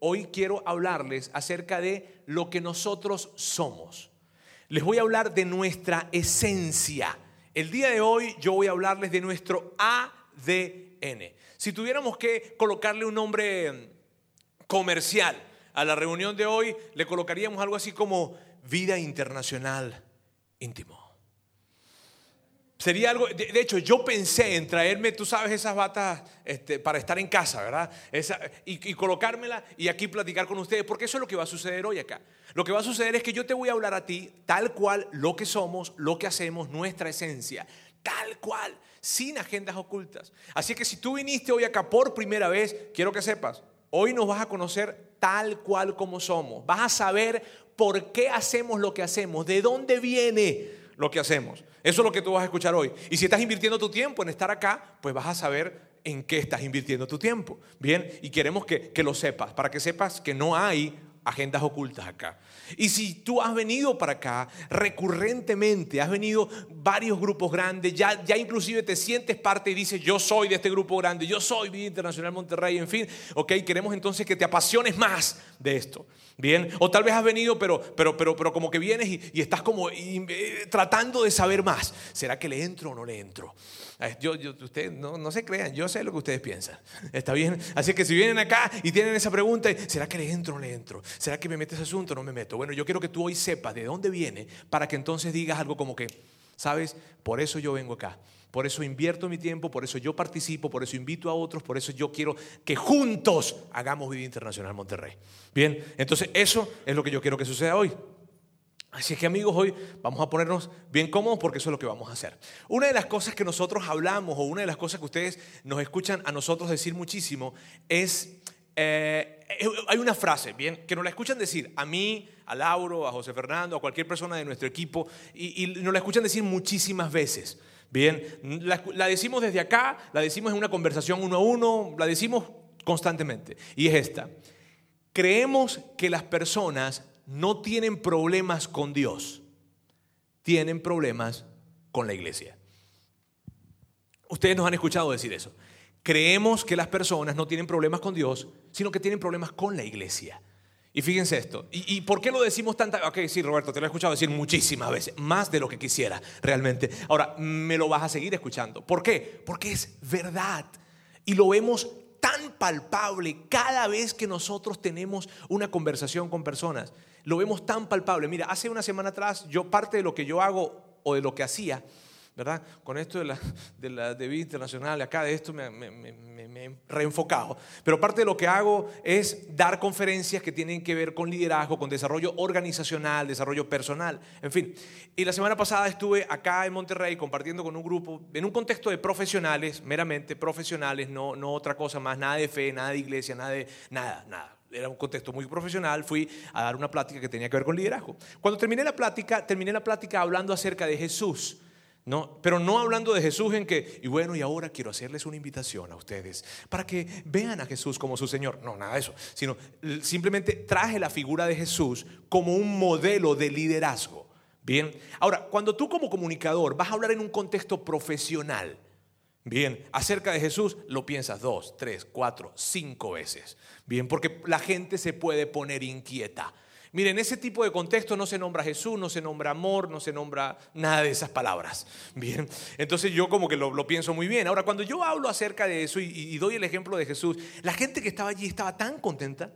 hoy quiero hablarles acerca de lo que nosotros somos. Les voy a hablar de nuestra esencia. El día de hoy yo voy a hablarles de nuestro ADN. Si tuviéramos que colocarle un nombre comercial a la reunión de hoy, le colocaríamos algo así como vida internacional íntimo. Sería algo, de, hecho, yo pensé en traerme, tú sabes, esas batas este, para estar en casa, ¿verdad? y, y colocármela y aquí platicar con ustedes, porque eso es lo que va a suceder hoy acá. Lo que va a suceder es que yo te voy a hablar a ti tal cual lo que somos, lo que hacemos, nuestra esencia, tal cual, sin agendas ocultas. Así que si tú viniste hoy acá por primera vez, quiero que sepas, hoy nos vas a conocer tal cual como somos. Vas a saber por qué hacemos lo que hacemos, de dónde viene lo que hacemos. Eso es lo que tú vas a escuchar hoy. Y si estás invirtiendo tu tiempo en estar acá, pues vas a saber en qué estás invirtiendo tu tiempo. Bien, y queremos que, que lo sepas, para que sepas que no hay agendas ocultas acá. Y si tú has venido para acá recurrentemente, has venido varios grupos grandes, ya, ya inclusive te sientes parte y dices, yo soy de este grupo grande, yo soy Vida Internacional Monterrey, en fin, ok, queremos entonces que te apasiones más de esto. Bien, o tal vez has venido, pero, pero, pero, pero como que vienes y, estás como eh, tratando de saber más. ¿Será que le entro o no le entro? Yo, yo, ustedes no, no, se crean, yo sé lo que ustedes piensan. ¿Está bien? Así que si vienen acá y tienen esa pregunta, ¿será que le entro o le entro? ¿Será que me meto ese asunto o no me meto? Bueno, yo quiero que tú hoy sepas de dónde viene para que entonces digas algo como que, ¿sabes? Por eso yo vengo acá. Por eso invierto mi tiempo, por eso yo participo, por eso invito a otros, por eso yo quiero que juntos hagamos Vida Internacional Monterrey. Bien, entonces eso es lo que yo quiero que suceda hoy. Así que amigos, hoy vamos a ponernos bien cómodos porque eso es lo que vamos a hacer. Una de las cosas que nosotros hablamos o una de las cosas que ustedes nos escuchan a nosotros decir muchísimo es, eh, hay una frase, bien, que nos la escuchan decir a mí, a Lauro, a José Fernando, a cualquier persona de nuestro equipo y, nos la escuchan decir muchísimas veces. Bien, la decimos desde acá, la decimos en una conversación uno a uno, la decimos constantemente. Y es esta. Creemos que las personas no tienen problemas con Dios, tienen problemas con la iglesia. Ustedes nos han escuchado decir eso. Creemos que las personas no tienen problemas con Dios, sino que tienen problemas con la iglesia. Y fíjense esto. ¿Y, por qué lo decimos tanta? Ok, sí, Roberto, te lo he escuchado decir muchísimas veces, más de lo que quisiera realmente. Ahora, me lo vas a seguir escuchando. ¿Por qué? Porque es verdad. Y lo vemos tan palpable cada vez que nosotros tenemos una conversación con personas lo vemos tan palpable. Mira, hace una semana atrás, yo parte de lo que yo hago o de lo que hacía, ¿verdad? Con esto de la, de la de vida internacional, acá de esto me, me, he reenfocado. Pero parte de lo que hago es dar conferencias que tienen que ver con liderazgo, con desarrollo organizacional, desarrollo personal, en fin. Y la semana pasada estuve acá en Monterrey compartiendo con un grupo, en un contexto de profesionales, meramente profesionales, no, no otra cosa más, nada de fe, nada de iglesia, nada nada, nada era un contexto muy profesional, fui a dar una plática que tenía que ver con liderazgo. Cuando terminé la plática, terminé la plática hablando acerca de Jesús. No, pero no hablando de Jesús en que, y bueno, y ahora quiero hacerles una invitación a ustedes para que vean a Jesús como su Señor. No, nada de eso, sino simplemente traje la figura de Jesús como un modelo de liderazgo. Bien, ahora, cuando tú como comunicador vas a hablar en un contexto profesional, Bien, acerca de Jesús lo piensas dos, tres, cuatro, cinco veces. Bien, porque la gente se puede poner inquieta. Miren, ese tipo de contexto no se nombra Jesús, no se nombra amor, no se nombra nada de esas palabras. Bien, entonces yo como que lo, pienso muy bien. Ahora, cuando yo hablo acerca de eso y, doy el ejemplo de Jesús, la gente que estaba allí estaba tan contenta.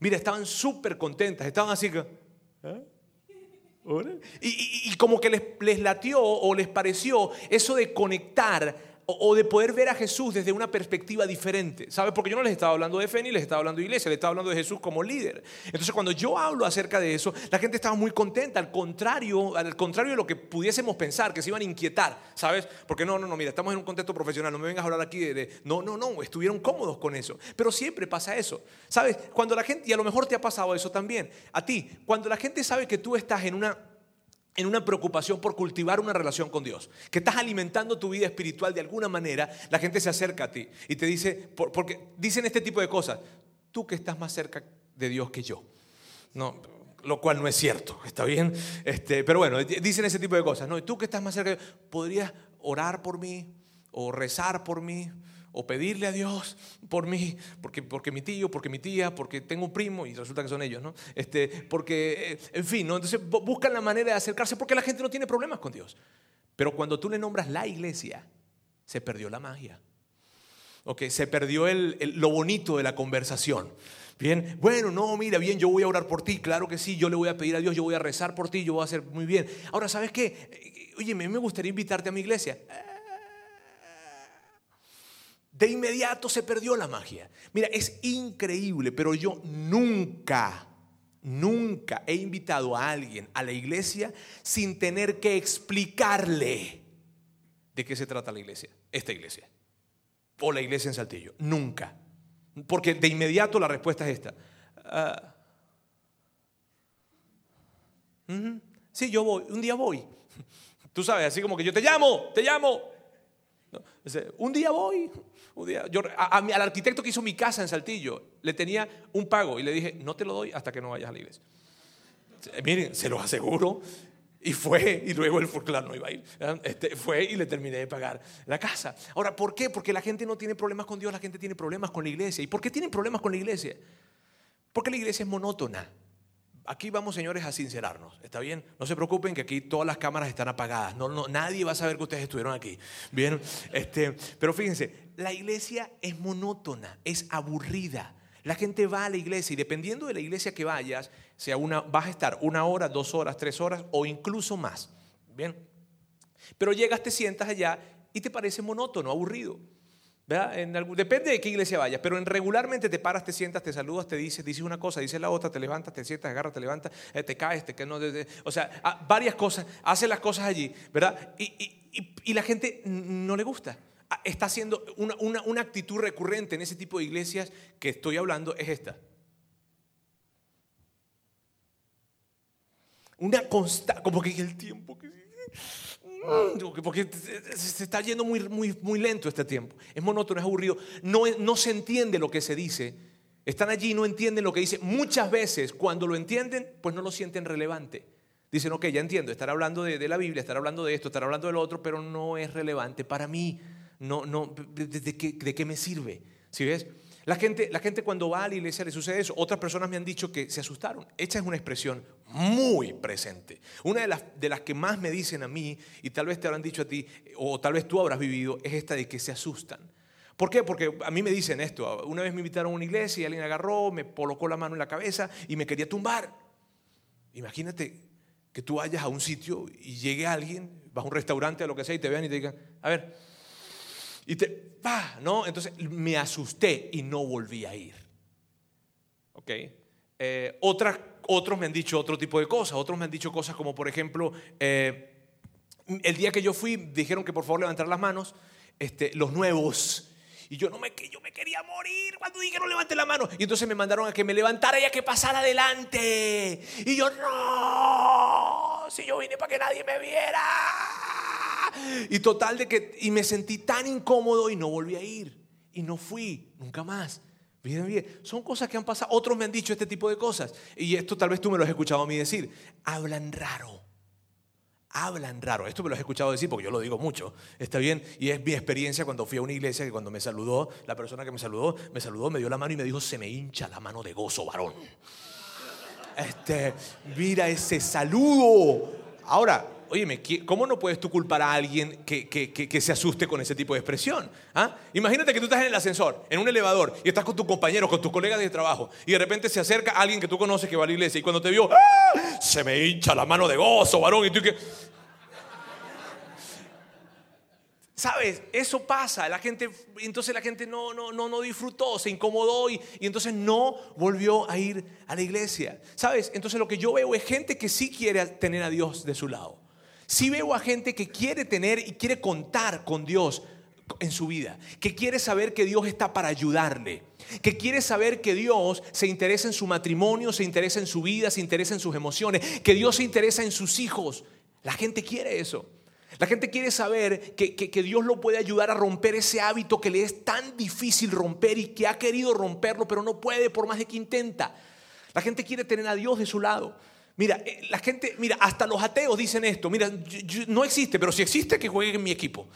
Mira, estaban súper contentas, estaban así que... ¿eh? Y, como que les, les latió o les pareció eso de conectar o de poder ver a Jesús desde una perspectiva diferente. ¿Sabes? Porque yo no les estaba hablando de fe ni les estaba hablando de iglesia, les estaba hablando de Jesús como líder. Entonces, cuando yo hablo acerca de eso, la gente estaba muy contenta, al contrario, al contrario de lo que pudiésemos pensar, que se iban a inquietar, ¿sabes? Porque no, no, no, mira, estamos en un contexto profesional, no me vengas a hablar aquí de, no, no, no, estuvieron cómodos con eso. Pero siempre pasa eso. ¿Sabes? Cuando la gente, y a lo mejor te ha pasado eso también, a ti, cuando la gente sabe que tú estás en una en una preocupación por cultivar una relación con Dios, que estás alimentando tu vida espiritual de alguna manera, la gente se acerca a ti y te dice, porque dicen este tipo de cosas, tú que estás más cerca de Dios que yo. No, lo cual no es cierto, ¿está bien? Este, pero bueno, dicen ese tipo de cosas, ¿no? Y tú que estás más cerca, ¿podrías orar por mí o rezar por mí? O pedirle a Dios por mí, porque, porque mi tío, porque mi tía, porque tengo un primo y resulta que son ellos, ¿no? Este, porque, eh, en fin, ¿no? Entonces buscan la manera de acercarse porque la gente no tiene problemas con Dios. Pero cuando tú le nombras la iglesia, se perdió la magia. Ok, se perdió el, lo bonito de la conversación. Bien, bueno, no, mira, bien, yo voy a orar por ti, claro que sí, yo le voy a pedir a Dios, yo voy a rezar por ti, yo voy a hacer muy bien. Ahora, ¿sabes qué? Oye, a mí me gustaría invitarte a mi iglesia. De inmediato se perdió la magia. Mira, es increíble, pero yo nunca, nunca he invitado a alguien a la iglesia sin tener que explicarle de qué se trata la iglesia, esta iglesia, o la iglesia en Saltillo. Nunca. Porque de inmediato la respuesta es esta. Ah, sí, yo voy, un día voy. Tú sabes, así como que yo te llamo, te llamo. un día voy. Un día, yo, al arquitecto que hizo mi casa en Saltillo, le tenía un pago y le dije, no te lo doy hasta que no vayas a la iglesia. Miren, se lo aseguro. Y fue, y luego fue, claro, no iba a ir. Este, fue y le terminé de pagar la casa. Ahora, ¿por qué? Porque la gente no tiene problemas con Dios, la gente tiene problemas con la iglesia. ¿Y por qué tienen problemas con la iglesia? Porque la iglesia es monótona. Aquí vamos, señores, a sincerarnos. ¿Está bien? No se preocupen que aquí todas las cámaras están apagadas. No, no, nadie va a saber que ustedes estuvieron aquí. Bien, este, pero fíjense, la iglesia es monótona, es aburrida. La gente va a la iglesia y dependiendo de la iglesia que vayas, sea una, vas a estar una hora, dos horas, tres horas o incluso más. Bien. Pero llegas, te sientas allá y te parece monótono, aburrido. Depende de qué iglesia vayas, pero en regularmente te paras, te sientas, te saludas, te dices, dices una cosa, dices la otra, te levantas, te sientas, agarras, te levantas, eh, te caes, te no, o sea, ah, varias cosas, hace las cosas allí, ¿verdad? y la gente no le gusta está haciendo una, actitud recurrente en ese tipo de iglesias que estoy hablando es esta. Una constante, como que el tiempo que porque se está yendo muy, muy, muy lento este tiempo. Es monótono, es aburrido. No, no se entiende lo que se dice. Están allí y no entienden lo que dice. Muchas veces cuando lo entienden, pues no lo sienten relevante. Dicen, ok, ya entiendo, estar hablando de, de la Biblia, estar hablando de esto, estar hablando de lo otro, pero no es relevante para mí no, no, ¿de, qué, me sirve? ¿Sí ves? La gente, la gente cuando va a la iglesia le sucede eso. Otras personas me han dicho que se asustaron. Esta es una expresión muy presente. Una de las, de las que más me dicen a mí, y tal vez te habrán dicho a ti, o tal vez tú habrás vivido, es esta de que se asustan. ¿Por qué? Porque a mí me dicen esto. Una vez me invitaron a una iglesia y alguien agarró, me colocó la mano en la cabeza y me quería tumbar. Imagínate que tú vayas a un sitio y llegue alguien, vas a un restaurante o lo que sea y te vean y te digan, a ver, y te, va, ¿no? Entonces me asusté y no volví a ir. ¿Ok? Eh, otros me han dicho otro tipo de cosas. Otros me han dicho cosas como, por ejemplo, eh, el día que yo fui, dijeron que por favor levantar las manos, este, los nuevos. Y yo no me, yo me quería morir cuando dijeron levante la mano. Y entonces me mandaron a que me levantara y a que pasara adelante. Y yo, no, si yo vine para que nadie me viera. Y total de que, y me sentí tan incómodo y no volví a ir. Y no fui, nunca más. Bien, bien. Son cosas que han pasado. Otros me han dicho este tipo de cosas. Y esto tal vez tú me lo has escuchado a mí decir. Hablan raro. Hablan raro. Esto me lo has escuchado decir porque yo lo digo mucho. Está bien. Y es mi experiencia cuando fui a una iglesia que cuando me saludó, la persona que me saludó, me saludó, me dio la mano y me dijo, se me hincha la mano de gozo, varón. Este, mira ese saludo. Ahora, Óyeme, ¿cómo no puedes tú culpar a alguien que, se asuste con ese tipo de expresión? ¿Ah? Imagínate que tú estás en el ascensor, en un elevador, y estás con tus compañeros, con tus colegas de trabajo, y de repente se acerca alguien que tú conoces que va a la iglesia, y cuando te vio, ¡ah! se me hincha la mano de gozo, varón, y tú que... ¿Sabes? Eso pasa. La gente, entonces la gente no, no, no, no disfrutó, se incomodó y, y, entonces no volvió a ir a la iglesia. ¿Sabes? Entonces lo que yo veo es gente que sí quiere tener a Dios de su lado. Si veo a gente que quiere tener y quiere contar con Dios en su vida, que quiere saber que Dios está para ayudarle, que quiere saber que Dios se interesa en su matrimonio, se interesa en su vida, se interesa en sus emociones, que Dios se interesa en sus hijos. La gente quiere eso. La gente quiere saber que, que, Dios lo puede ayudar a romper ese hábito que le es tan difícil romper y que ha querido romperlo, pero no puede por más de que intenta. La gente quiere tener a Dios de su lado. Mira, eh, la gente, mira, hasta los ateos dicen esto. Mira, no existe, pero si existe, que juegue en mi equipo.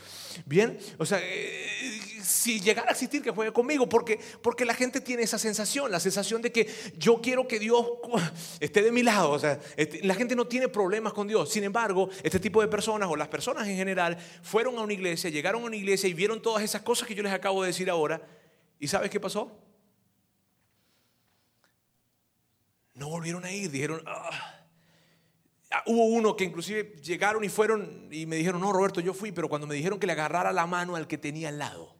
Bien, o sea, eh, si llegara a existir, que juegue conmigo, porque, porque la gente tiene esa sensación, la sensación de que yo quiero que Dios esté de mi lado. O sea, este, la gente no tiene problemas con Dios. Sin embargo, este tipo de personas o las personas en general fueron a una iglesia, llegaron a una iglesia y vieron todas esas cosas que yo les acabo de decir ahora. ¿Y sabes qué pasó? No volvieron a ir, dijeron, ah, Ah, hubo uno que inclusive llegaron y fueron y me dijeron, no, Roberto, yo fui, pero cuando me dijeron que le agarrara la mano al que tenía al lado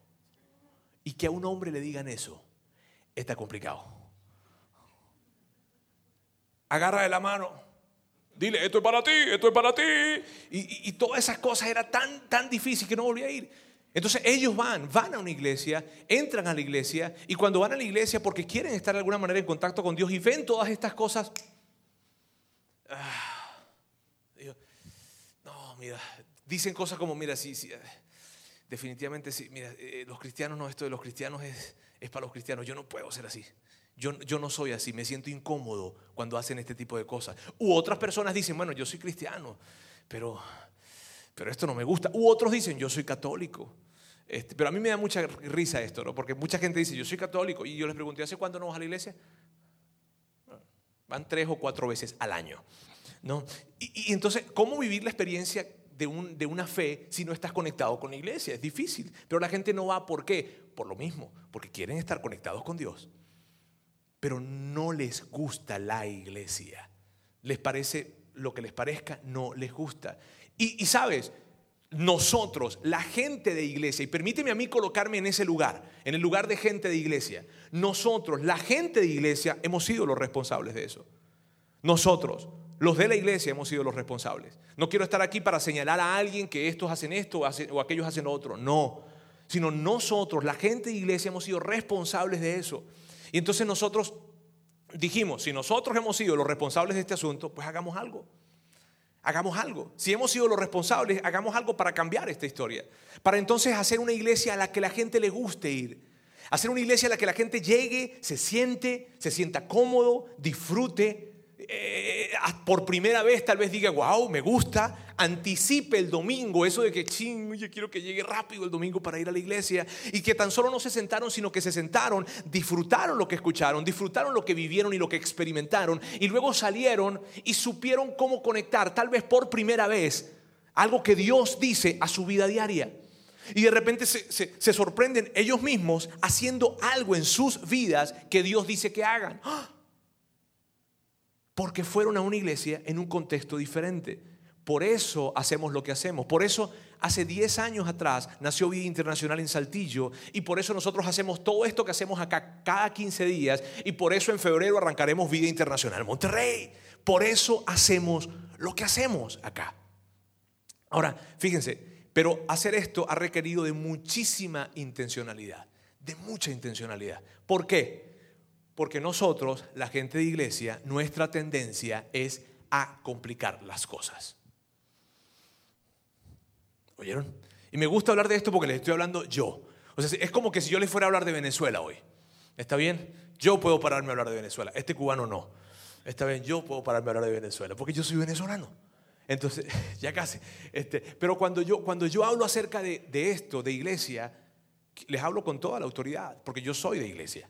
y que a un hombre le digan eso, está complicado. Agarra de la mano, dile, esto es para ti, esto es para ti. Y, todas esas cosas era tan, tan difícil que no volví a ir. Entonces ellos van, van a una iglesia, entran a la iglesia y cuando van a la iglesia porque quieren estar de alguna manera en contacto con Dios y ven todas estas cosas, ah, mira, dicen cosas como, mira, sí, sí, eh, definitivamente sí, mira, eh, los cristianos no, esto de los cristianos es, es para los cristianos, yo no puedo ser así. Yo, yo, no soy así, me siento incómodo cuando hacen este tipo de cosas. U otras personas dicen, bueno, yo soy cristiano, pero, pero esto no me gusta. U otros dicen, yo soy católico. Este, pero a mí me da mucha risa esto, ¿no? porque mucha gente dice, yo soy católico. Y yo les pregunté, ¿hace cuándo no vas a la iglesia? Van tres o cuatro veces al año. ¿no? Y, entonces, ¿cómo vivir la experiencia de, un, de, una fe si no estás conectado con la iglesia? Es difícil. Pero la gente no va, ¿por qué? Por lo mismo, porque quieren estar conectados con Dios. Pero no les gusta la iglesia. Les parece lo que les parezca, no les gusta. Y sabes, nosotros, la gente de iglesia, y permíteme a mí colocarme en ese lugar, en el lugar de gente de iglesia, nosotros, la gente de iglesia, hemos sido los responsables de eso. Nosotros, los de la iglesia hemos sido los responsables. No quiero estar aquí para señalar a alguien que estos hacen esto o aquellos hacen otro. No. Sino nosotros, la gente de iglesia, hemos sido responsables de eso. Y entonces nosotros dijimos, si nosotros hemos sido los responsables de este asunto, pues hagamos algo. Hagamos algo. Si hemos sido los responsables, hagamos algo para cambiar esta historia. Para entonces hacer una iglesia a la que la gente le guste ir. Hacer una iglesia a la que la gente llegue, se siente, se sienta cómodo, disfrute eh, por primera vez tal vez diga, wow, me gusta, anticipe el domingo, eso de que, ching, yo quiero que llegue rápido el domingo para ir a la iglesia, y que tan solo no se sentaron, sino que se sentaron, disfrutaron lo que escucharon, disfrutaron lo que vivieron y lo que experimentaron, y luego salieron y supieron cómo conectar, tal vez por primera vez, algo que Dios dice a su vida diaria. Y de repente se, se sorprenden ellos mismos haciendo algo en sus vidas que Dios dice que hagan. ¡Ah! Porque fueron a una iglesia en un contexto diferente. Por eso hacemos lo que hacemos. Por eso hace 10 años atrás nació Vida Internacional en Saltillo y por eso nosotros hacemos todo esto que hacemos acá cada 15 días y por eso en febrero arrancaremos Vida Internacional en Monterrey. Por eso hacemos lo que hacemos acá. Ahora, fíjense, pero hacer esto ha requerido de muchísima intencionalidad, de mucha intencionalidad. ¿Por qué? Porque nosotros, la gente de iglesia, nuestra tendencia es a complicar las cosas. ¿Oyeron? Y me gusta hablar de esto porque les estoy hablando yo. O sea, es como que si yo les fuera a hablar de Venezuela hoy. ¿Está bien? Yo puedo pararme a hablar de Venezuela. Este cubano no. Está bien, yo puedo pararme a hablar de Venezuela porque yo soy venezolano. Entonces, ya casi. Este, pero cuando yo, cuando yo hablo acerca de, de esto, de iglesia, les hablo con toda la autoridad, porque yo soy de iglesia.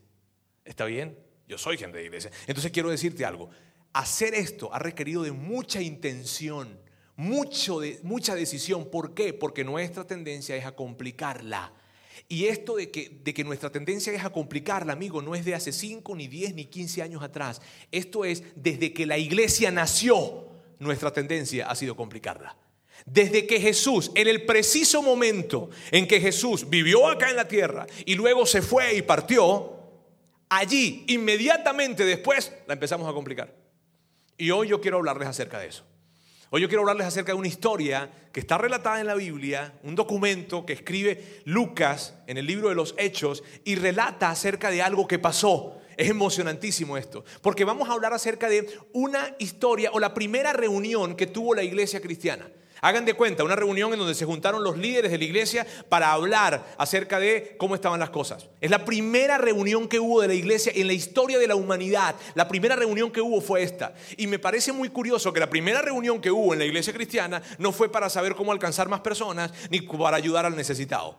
¿Está bien? Yo soy gente de iglesia. Entonces quiero decirte algo. Hacer esto ha requerido de mucha intención, mucho de, mucha decisión. ¿Por qué? Porque nuestra tendencia es a complicarla. Y esto de que, de que nuestra tendencia es a complicarla, amigo, no es de hace 5, ni 10, ni 15 años atrás. Esto es desde que la iglesia nació, nuestra tendencia ha sido complicarla. Desde que Jesús, en el preciso momento en que Jesús vivió acá en la tierra y luego se fue y partió, allí, inmediatamente después, la empezamos a complicar. Y hoy yo quiero hablarles acerca de eso. Hoy yo quiero hablarles acerca de una historia que está relatada en la Biblia, un documento que escribe Lucas en el libro de los Hechos y relata acerca de algo que pasó. Es emocionantísimo esto, porque vamos a hablar acerca de una historia o la primera reunión que tuvo la iglesia cristiana. Hagan de cuenta una reunión en donde se juntaron los líderes de la iglesia para hablar acerca de cómo estaban las cosas. Es la primera reunión que hubo de la iglesia en la historia de la humanidad. La primera reunión que hubo fue esta. Y me parece muy curioso que la primera reunión que hubo en la iglesia cristiana no fue para saber cómo alcanzar más personas ni para ayudar al necesitado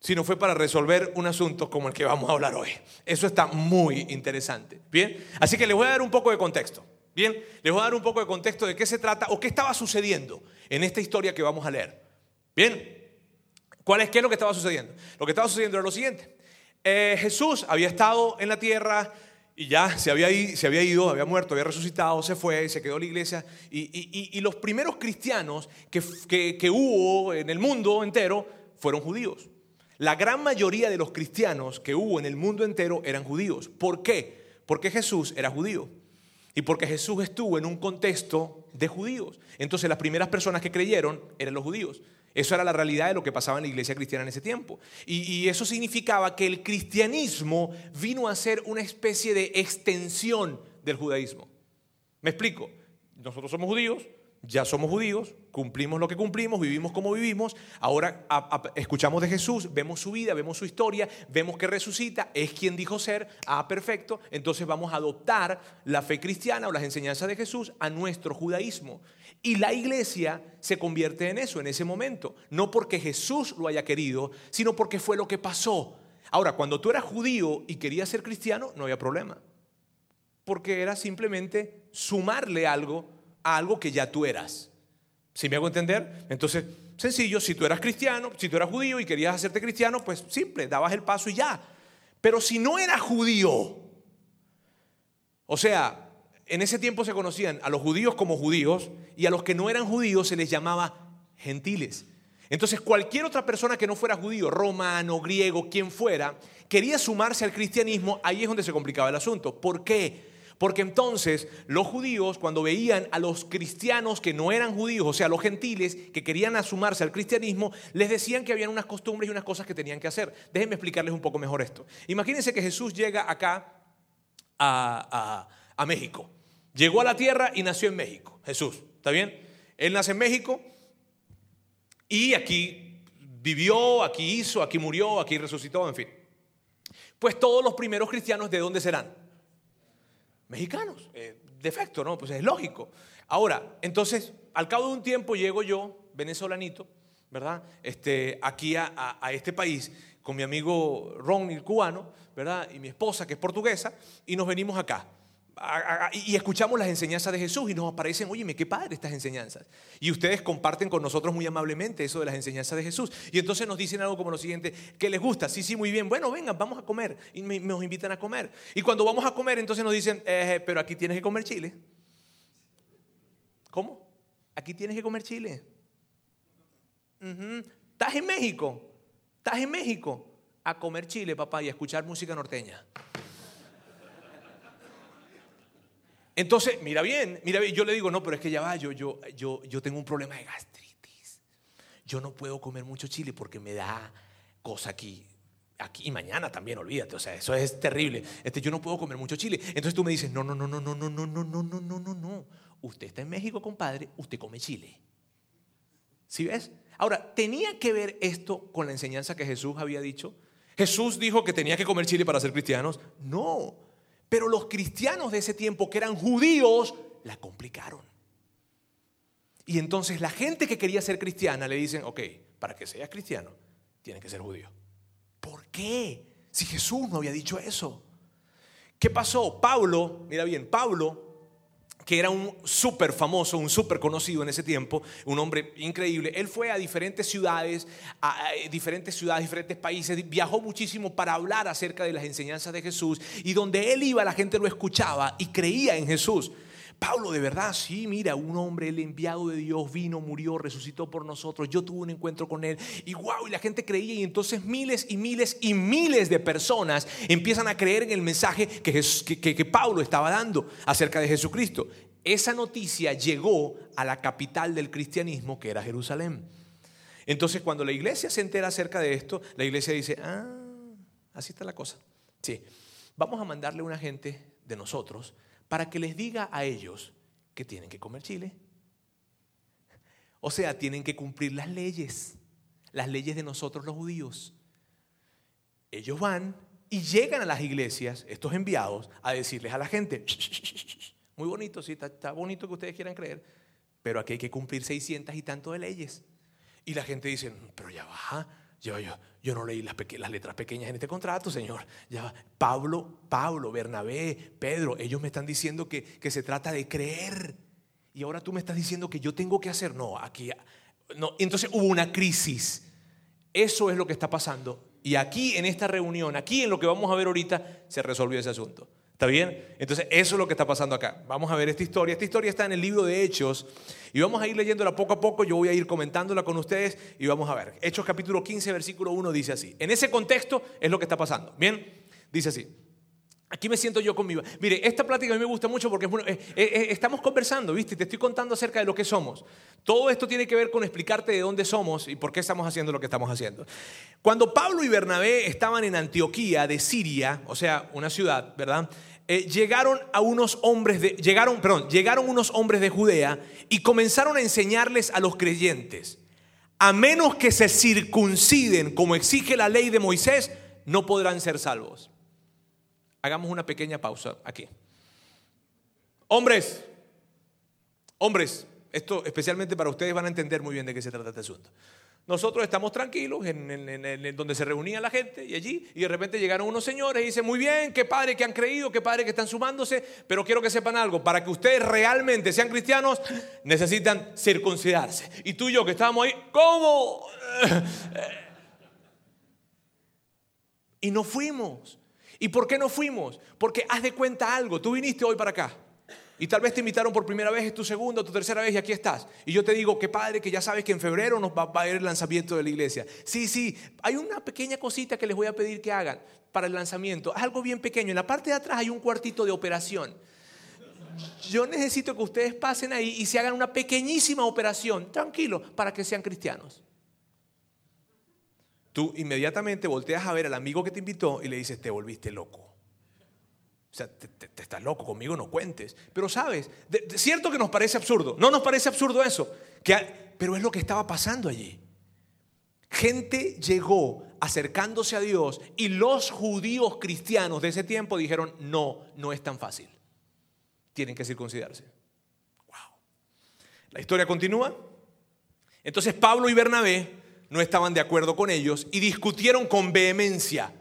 sino fue para resolver un asunto como el que vamos a hablar hoy. Eso está muy interesante. Bien, así que les voy a dar un poco de contexto. Bien, les voy a dar un poco de contexto de qué se trata o qué estaba sucediendo en esta historia que vamos a leer. Bien, ¿cuál es qué es lo que estaba sucediendo? Lo que estaba sucediendo era lo siguiente. Eh, Jesús había estado en la tierra y ya se había, se había, ido, había muerto, había resucitado, se fue, se quedó en la iglesia. Y, los primeros cristianos que, que hubo en el mundo entero fueron judíos. La gran mayoría de los cristianos que hubo en el mundo entero eran judíos. ¿Por qué? Porque Jesús era judío. Y porque Jesús estuvo en un contexto de judíos. Entonces las primeras personas que creyeron eran los judíos. Eso era la realidad de lo que pasaba en la iglesia cristiana en ese tiempo. Y, eso significaba que el cristianismo vino a ser una especie de extensión del judaísmo. Me explico. Nosotros somos judíos, ya somos judíos, cumplimos lo que cumplimos, vivimos como vivimos, ahora escuchamos de Jesús, vemos su vida, vemos su historia, vemos que resucita, es quien dijo ser, ah, perfecto, entonces vamos a adoptar la fe cristiana o las enseñanzas de Jesús a nuestro judaísmo. Y la iglesia se convierte en eso en ese momento, no porque Jesús lo haya querido, sino porque fue lo que pasó. Ahora, cuando tú eras judío y querías ser cristiano, no había problema, porque era simplemente sumarle algo algo que ya tú eras. ¿Sí me hago entender? Entonces, sencillo, si tú eras cristiano, si tú eras judío y querías hacerte cristiano, pues simple, dabas el paso y ya. Pero si no eras judío, o sea, en ese tiempo se conocían a los judíos como judíos y a los que no eran judíos se les llamaba gentiles. Entonces cualquier otra persona que no fuera judío, romano, griego, quien fuera, quería sumarse al cristianismo, ahí es donde se complicaba el asunto. ¿Por qué? Porque entonces los judíos, cuando veían a los cristianos que no eran judíos, o sea, los gentiles que querían asumarse al cristianismo, les decían que habían unas costumbres y unas cosas que tenían que hacer. Déjenme explicarles un poco mejor esto. Imagínense que Jesús llega acá a, a México. Llegó a la tierra y nació en México. Jesús, ¿está bien? Él nace en México y aquí vivió, aquí hizo, aquí murió, aquí resucitó, en fin. Pues todos los primeros cristianos, ¿de dónde serán? Mexicanos. Eh, defecto, ¿no? Pues es lógico. Ahora, entonces, al cabo de un tiempo llego yo, venezolanito, ¿verdad? Este, aquí a, este país con mi amigo Ron, el cubano, ¿verdad? Y mi esposa, que es portuguesa, y nos venimos acá y escuchamos las enseñanzas de Jesús y nos aparecen, oye, qué padre estas enseñanzas. Y ustedes comparten con nosotros muy amablemente eso de las enseñanzas de Jesús. Y entonces nos dicen algo como lo siguiente, ¿qué les gusta? Sí, sí, muy bien. Bueno, vengan, vamos a comer. Y nos invitan a comer. Y cuando vamos a comer, entonces nos dicen, eh, pero aquí tienes que comer chile. ¿Cómo? Aquí tienes que comer chile. ¿Estás en México? ¿Estás en México? A comer chile, papá, y a escuchar música norteña. Entonces, mira bien, mira bien, yo le digo, no, pero es que ya va, yo, yo, yo, yo tengo un problema de gastritis. Yo no puedo comer mucho chile porque me da cosa aquí. Aquí y mañana también, olvídate, o sea, eso es terrible. Este, yo no puedo comer mucho chile. Entonces tú me dices, no, no, no, no, no, no, no, no, no, no, no, no, no. Usted está en México, compadre, usted come chile. ¿Sí ves? Ahora, ¿tenía que ver esto con la enseñanza que Jesús había dicho? ¿Jesús dijo que tenía que comer chile para ser cristianos? No. Pero los cristianos de ese tiempo, que eran judíos, la complicaron. Y entonces la gente que quería ser cristiana le dicen, ok, para que seas cristiano, tienes que ser judío. ¿Por qué? Si Jesús no había dicho eso. ¿Qué pasó? Pablo, mira bien, Pablo que era un súper famoso, un súper conocido en ese tiempo, un hombre increíble. Él fue a diferentes ciudades, a diferentes ciudades, diferentes países, viajó muchísimo para hablar acerca de las enseñanzas de Jesús y donde él iba la gente lo escuchaba y creía en Jesús. Pablo, de verdad, sí, mira, un hombre, el enviado de Dios, vino, murió, resucitó por nosotros. Yo tuve un encuentro con él y wow, y la gente creía y entonces miles y miles y miles de personas empiezan a creer en el mensaje que, que, que Pablo estaba dando acerca de Jesucristo. Esa noticia llegó a la capital del cristianismo, que era Jerusalén. Entonces, cuando la iglesia se entera acerca de esto, la iglesia dice, ah, así está la cosa. Sí, vamos a mandarle a una gente de nosotros para que les diga a ellos que tienen que comer chile. O sea, tienen que cumplir las leyes, las leyes de nosotros los judíos. Ellos van y llegan a las iglesias, estos enviados, a decirles a la gente, muy bonito, sí, está, bonito que ustedes quieran creer, pero aquí hay que cumplir 600 y tanto de leyes. Y la gente dice, pero ya va, yo, yo, yo no leí las, letras pequeñas en este contrato, Señor. Ya Pablo, Pablo, Bernabé, Pedro, ellos me están diciendo que, que se trata de creer. Y ahora tú me estás diciendo que yo tengo que hacer. No, aquí. No. Entonces hubo una crisis. Eso es lo que está pasando. Y aquí en esta reunión, aquí en lo que vamos a ver ahorita, se resolvió ese asunto. ¿Está bien? Entonces, eso es lo que está pasando acá. Vamos a ver esta historia. Esta historia está en el libro de Hechos y vamos a ir leyéndola poco a poco. Yo voy a ir comentándola con ustedes y vamos a ver. Hechos capítulo 15, versículo 1 dice así. En ese contexto es lo que está pasando. Bien, dice así. Aquí me siento yo conmigo. Mire, esta plática a mí me gusta mucho porque estamos conversando, ¿viste? Te estoy contando acerca de lo que somos. Todo esto tiene que ver con explicarte de dónde somos y por qué estamos haciendo lo que estamos haciendo. Cuando Pablo y Bernabé estaban en Antioquía de Siria, o sea, una ciudad, ¿verdad? Eh, llegaron a unos hombres de, llegaron, perdón, llegaron unos hombres de Judea y comenzaron a enseñarles a los creyentes, a menos que se circunciden como exige la ley de Moisés, no podrán ser salvos. Hagamos una pequeña pausa aquí. Hombres, hombres, esto especialmente para ustedes van a entender muy bien de qué se trata este asunto. Nosotros estamos tranquilos en, donde se reunía la gente y allí, y de repente llegaron unos señores y dicen, muy bien, qué padre que han creído, qué padre que están sumándose, pero quiero que sepan algo, para que ustedes realmente sean cristianos, necesitan circuncidarse. Y tú y yo que estábamos ahí, ¿cómo? y no fuimos. ¿Y por qué no fuimos? Porque haz de cuenta algo, tú viniste hoy para acá. Y tal vez te invitaron por primera vez, es tu segunda tu tercera vez y aquí estás. Y yo te digo, qué padre que ya sabes que en febrero nos va, a ir el lanzamiento de la iglesia. Sí, sí, hay una pequeña cosita que les voy a pedir que hagan para el lanzamiento. Algo bien pequeño. En la parte de atrás hay un cuartito de operación. Yo necesito que ustedes pasen ahí y se hagan una pequeñísima operación, tranquilo, para que sean cristianos. Tú inmediatamente volteas a ver al amigo que te invitó y le dices, te volviste loco. O sea, te, estás loco, conmigo no cuentes. Pero sabes, cierto que nos parece absurdo, no nos parece absurdo eso, que, pero es lo que estaba pasando allí. Gente llegó acercándose a Dios y los judíos cristianos de ese tiempo dijeron, no, no es tan fácil. Tienen que circuncidarse. Wow. La historia continúa. Entonces Pablo y Bernabé no estaban de acuerdo con ellos y discutieron con vehemencia.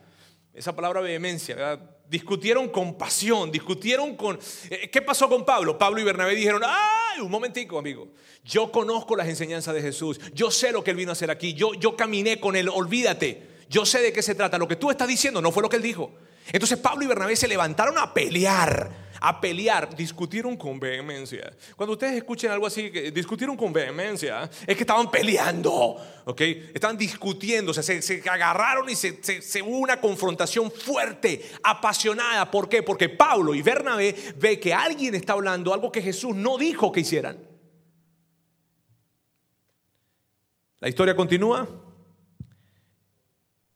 Esa palabra vehemencia, ¿verdad? Discutieron con pasión, discutieron con... Eh, ¿Qué pasó con Pablo? Pablo y Bernabé dijeron, ¡ay! Un momentico, amigo. Yo conozco las enseñanzas de Jesús. Yo sé lo que él vino a hacer aquí. Yo, yo caminé con él. Olvídate. Yo sé de qué se trata. Lo que tú estás diciendo no fue lo que él dijo. Entonces Pablo y Bernabé se levantaron a pelear a pelear, discutieron con vehemencia. Cuando ustedes escuchen algo así, discutieron con vehemencia, es que estaban peleando, ¿ok? Estaban discutiendo, o sea, se, agarraron y se, se, hubo una confrontación fuerte, apasionada. ¿Por qué? Porque Pablo y Bernabé ve que alguien está hablando algo que Jesús no dijo que hicieran. La historia continúa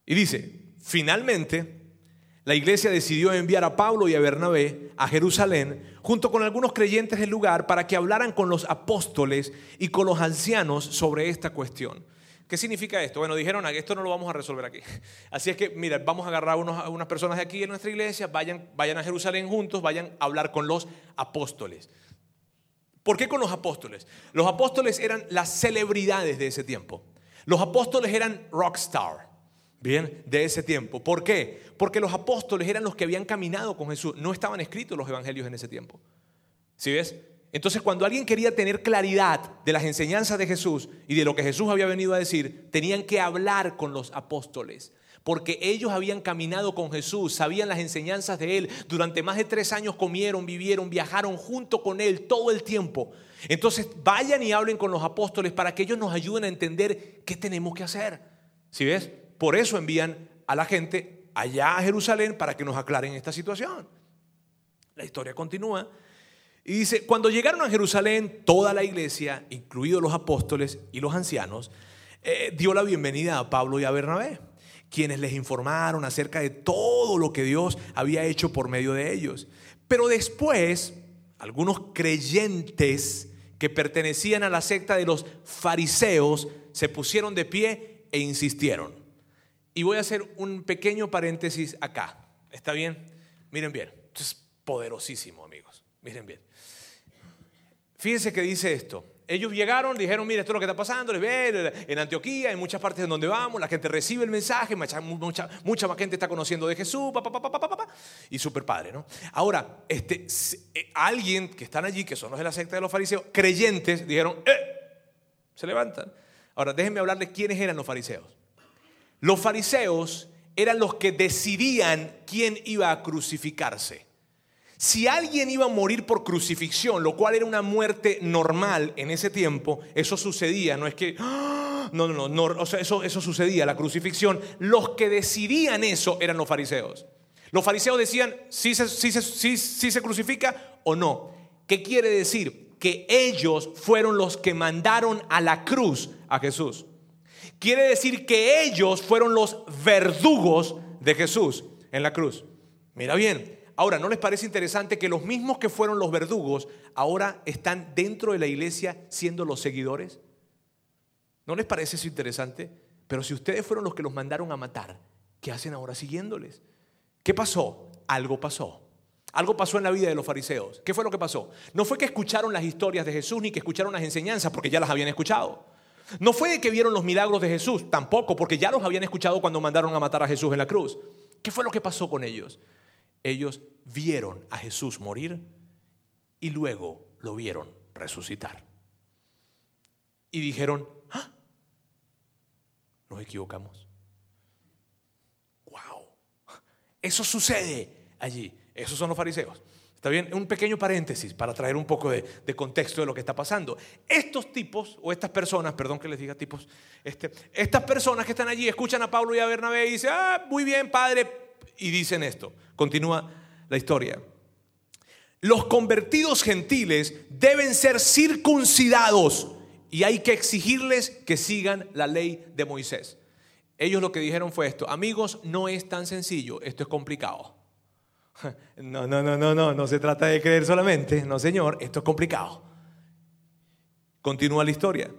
y dice, finalmente, la iglesia decidió enviar a Pablo y a Bernabé a Jerusalén junto con algunos creyentes del lugar para que hablaran con los apóstoles y con los ancianos sobre esta cuestión. ¿Qué significa esto? Bueno, dijeron, esto no lo vamos a resolver aquí. Así es que, mira, vamos a agarrar a unas personas de aquí en nuestra iglesia, vayan, vayan a Jerusalén juntos, vayan a hablar con los apóstoles. ¿Por qué con los apóstoles? Los apóstoles eran las celebridades de ese tiempo. Los apóstoles eran rockstar. Bien, de ese tiempo. ¿Por qué? Porque los apóstoles eran los que habían caminado con Jesús. No estaban escritos los evangelios en ese tiempo. ¿Sí ves? Entonces, cuando alguien quería tener claridad de las enseñanzas de Jesús y de lo que Jesús había venido a decir, tenían que hablar con los apóstoles. Porque ellos habían caminado con Jesús, sabían las enseñanzas de Él. Durante más de tres años comieron, vivieron, viajaron junto con Él todo el tiempo. Entonces, vayan y hablen con los apóstoles para que ellos nos ayuden a entender qué tenemos que hacer. ¿Sí ves? Por eso envían a la gente allá a Jerusalén para que nos aclaren esta situación. La historia continúa. Y dice, cuando llegaron a Jerusalén, toda la iglesia, incluidos los apóstoles y los ancianos, eh, dio la bienvenida a Pablo y a Bernabé, quienes les informaron acerca de todo lo que Dios había hecho por medio de ellos. Pero después, algunos creyentes que pertenecían a la secta de los fariseos se pusieron de pie e insistieron. Y voy a hacer un pequeño paréntesis acá. ¿Está bien? Miren bien. Esto es poderosísimo, amigos. Miren bien. Fíjense que dice esto. Ellos llegaron, dijeron, mire, esto es lo que está pasando, en Antioquía, en muchas partes en donde vamos, la gente recibe el mensaje, mucha, mucha, mucha más gente está conociendo de Jesús, y super padre, ¿no? Ahora, este, eh, alguien que están allí, que son los de la secta de los fariseos, creyentes, dijeron, ¡eh! Se levantan. Ahora, déjenme hablarles quiénes eran los fariseos. Los fariseos eran los que decidían quién iba a crucificarse. Si alguien iba a morir por crucifixión, lo cual era una muerte normal en ese tiempo, eso sucedía, no es que, ¡ah! no, no, no, o sea, eso, eso sucedía, la crucifixión, los que decidían eso eran los fariseos. Los fariseos decían si se, si se crucifica o no. ¿Qué quiere decir? Que ellos fueron los que mandaron a la cruz a Jesús. Quiere decir que ellos fueron los verdugos de Jesús en la cruz. Mira bien, Ahora, ¿no les parece interesante que los mismos que fueron los verdugos ahora están dentro de la iglesia siendo los seguidores? ¿No les parece eso interesante? Pero si ustedes fueron los que los mandaron a matar, ¿qué hacen ahora siguiéndoles? ¿Qué pasó? Algo pasó. Algo pasó en la vida de los fariseos. ¿Qué fue lo que pasó? No fue que escucharon las historias de Jesús ni que escucharon las enseñanzas porque ya las habían escuchado. No fue que vieron los milagros de Jesús, tampoco, porque ya los habían escuchado cuando mandaron a matar a Jesús en la cruz. ¿Qué fue lo que pasó con ellos? ellos vieron a Jesús morir y luego lo vieron resucitar. Y dijeron, ¡Ah! nos equivocamos. ¡Wow! Eso sucede allí. Esos son los fariseos. Está bien, un pequeño paréntesis para traer un poco de, contexto de lo que está pasando. Estos tipos, o estas personas, perdón que les diga tipos, este, estas personas que están allí escuchan a Pablo y a Bernabé y dicen, ah, muy bien, padre, y dicen esto. Continúa la historia. Los convertidos gentiles deben ser circuncidados y hay que exigirles que sigan la ley de Moisés. Ellos lo que dijeron fue esto, amigos, no es tan sencillo, esto es complicado. No, no, no, no, no, no se trata de creer solamente, no señor, esto es complicado. Continúa la historia.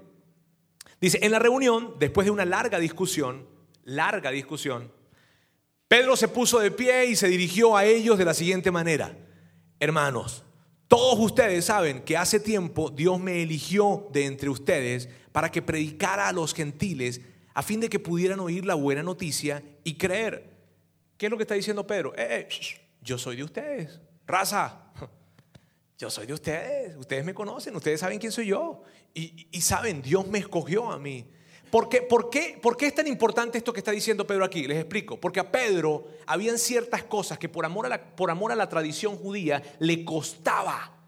Dice, en la reunión, después de una larga discusión, larga discusión, Pedro se puso de pie y se dirigió a ellos de la siguiente manera. Hermanos, todos ustedes saben que hace tiempo Dios me eligió de entre ustedes para que predicara a los gentiles a fin de que pudieran oír la buena noticia y creer. ¿Qué es lo que está diciendo Pedro? Eh, eh, yo soy de ustedes, raza. Yo soy de ustedes, ustedes me conocen, ustedes saben quién soy yo. Y, y saben, Dios me escogió a mí. ¿Por qué, por, qué, ¿Por qué es tan importante esto que está diciendo Pedro aquí? Les explico. Porque a Pedro habían ciertas cosas que por amor a la, por amor a la tradición judía le costaba,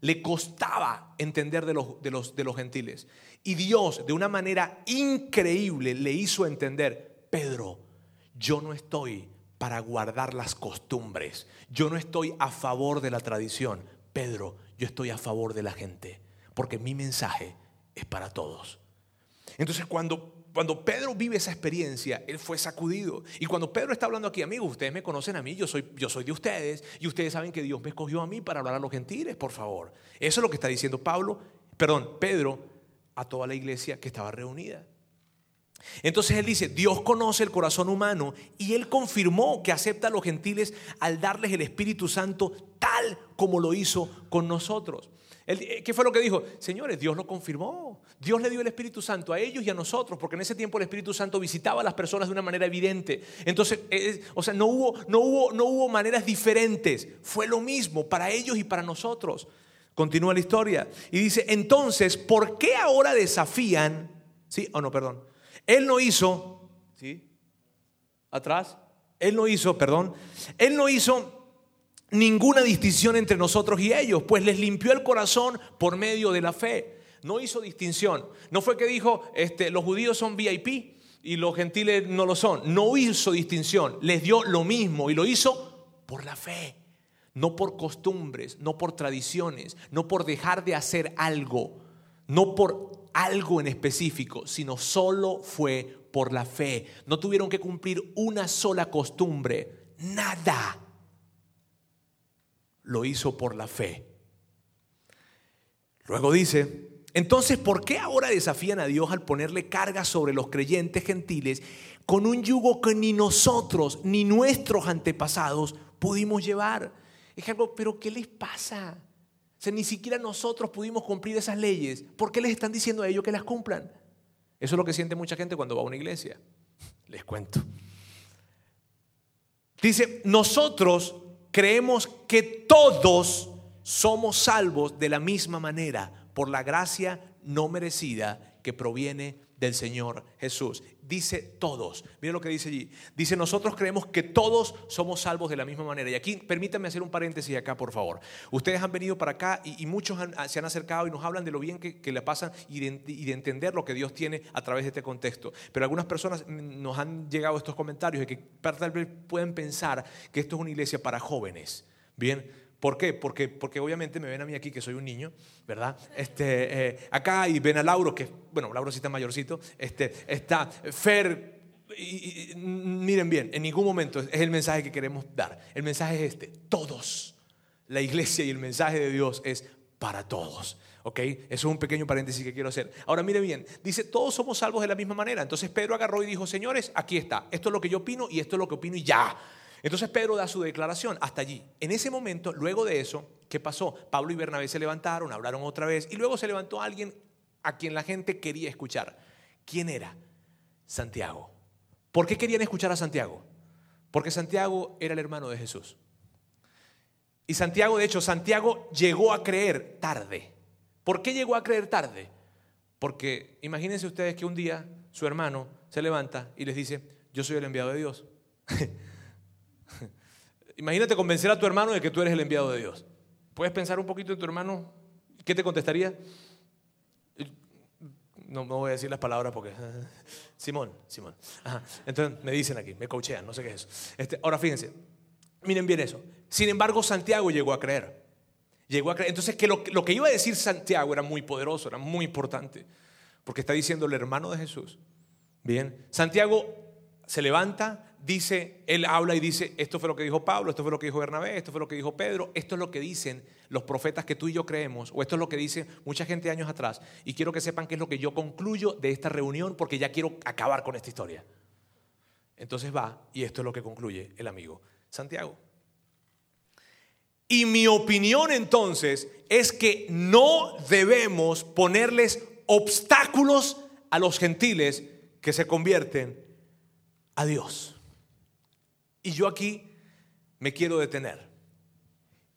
le costaba entender de los, de, los, de los gentiles. Y Dios de una manera increíble le hizo entender, Pedro, yo no estoy para guardar las costumbres, yo no estoy a favor de la tradición, Pedro, yo estoy a favor de la gente, porque mi mensaje es para todos. Entonces cuando, cuando Pedro vive esa experiencia, él fue sacudido. Y cuando Pedro está hablando aquí, amigos, ustedes me conocen a mí, yo soy, yo soy de ustedes, y ustedes saben que Dios me escogió a mí para hablar a los gentiles, por favor. Eso es lo que está diciendo Pablo, perdón, Pedro a toda la iglesia que estaba reunida. Entonces él dice, Dios conoce el corazón humano y él confirmó que acepta a los gentiles al darles el Espíritu Santo tal como lo hizo con nosotros. Eh, ¿Qué fue lo que dijo? Señores, Dios lo confirmó. Dios le dio el Espíritu Santo a ellos y a nosotros, porque en ese tiempo el Espíritu Santo visitaba a las personas de una manera evidente. Entonces, o sea, no hubo, no, hubo, no hubo maneras diferentes. Fue lo mismo para ellos y para nosotros. Continúa la historia y dice, entonces, ¿por qué ahora desafían? ¿Sí o no, perdón? Él no hizo, ¿sí? Atrás. Él no hizo, perdón. Él no hizo ninguna distinción entre nosotros y ellos, pues les limpió el corazón por medio de la fe. No hizo distinción. No fue que dijo, este, los judíos son VIP y los gentiles no lo son. No hizo distinción. Les dio lo mismo y lo hizo por la fe. No por costumbres, no por tradiciones, no por dejar de hacer algo, no por algo en específico, sino solo fue por la fe. No tuvieron que cumplir una sola costumbre, nada lo hizo por la fe. Luego dice, entonces, ¿por qué ahora desafían a Dios al ponerle carga sobre los creyentes gentiles con un yugo que ni nosotros ni nuestros antepasados pudimos llevar? Es algo, pero ¿qué les pasa? Ni siquiera nosotros pudimos cumplir esas leyes. ¿Por qué les están diciendo a ellos que las cumplan? Eso es lo que siente mucha gente cuando va a una iglesia. Les cuento. Dice, nosotros creemos que todos somos salvos de la misma manera por la gracia no merecida que proviene del Señor Jesús. Dice todos. Miren lo que dice allí. Dice, nosotros creemos que todos somos salvos de la misma manera. Y aquí permítanme hacer un paréntesis acá, por favor. Ustedes han venido para acá y, muchos se han acercado y nos hablan de lo bien que, le pasan y de, entender lo que Dios tiene a través de este contexto. Pero algunas personas nos han llegado estos comentarios de que tal vez pueden pensar que esto es una iglesia para jóvenes. Bien, ¿Por qué? Porque, porque obviamente me ven a mí aquí que soy un niño, ¿verdad? Este, eh, acá y ven a Lauro, que, bueno, Lauro sí está mayorcito, este, está Fer, y, miren bien, en ningún momento es el mensaje que queremos dar. El mensaje es este, todos. La iglesia y el mensaje de Dios es para todos. ¿Ok? Eso es un pequeño paréntesis que quiero hacer. Ahora mire bien, dice, todos somos salvos de la misma manera. Entonces Pedro agarró y dijo, señores, aquí está, esto es lo que yo opino y esto es lo que opino y ya. Entonces Pedro da su declaración hasta allí. En ese momento, luego de eso, ¿qué pasó? Pablo y Bernabé se levantaron, hablaron otra vez y luego se levantó alguien a quien la gente quería escuchar. ¿Quién era? Santiago. ¿Por qué querían escuchar a Santiago? Porque Santiago era el hermano de Jesús. Y Santiago, de hecho, Santiago llegó a creer tarde. ¿Por qué llegó a creer tarde? Porque imagínense ustedes que un día su hermano se levanta y les dice, yo soy el enviado de Dios. Imagínate convencer a tu hermano de que tú eres el enviado de Dios. ¿Puedes pensar un poquito en tu hermano? ¿Qué te contestaría? No, voy a decir las palabras porque... Simón, Simón. Entonces me dicen aquí, me coachean, no sé qué es eso. Este, ahora fíjense, miren bien eso. Sin embargo, Santiago llegó a creer. Llegó a creer. Entonces, que lo, lo que iba a decir Santiago era muy poderoso, era muy importante. Porque está diciendo el hermano de Jesús. Bien, Santiago se levanta, dice, él habla y dice, esto fue lo que dijo Pablo, esto fue lo que dijo Bernabé, esto fue lo que dijo Pedro, esto es lo que dicen los profetas que tú y yo creemos, o esto es lo que dice mucha gente años atrás. Y quiero que sepan qué es lo que yo concluyo de esta reunión porque ya quiero acabar con esta historia. Entonces va, y esto es lo que concluye el amigo Santiago. Y mi opinión entonces es que no debemos ponerles obstáculos a los gentiles que se convierten a Dios. Y yo aquí me quiero detener.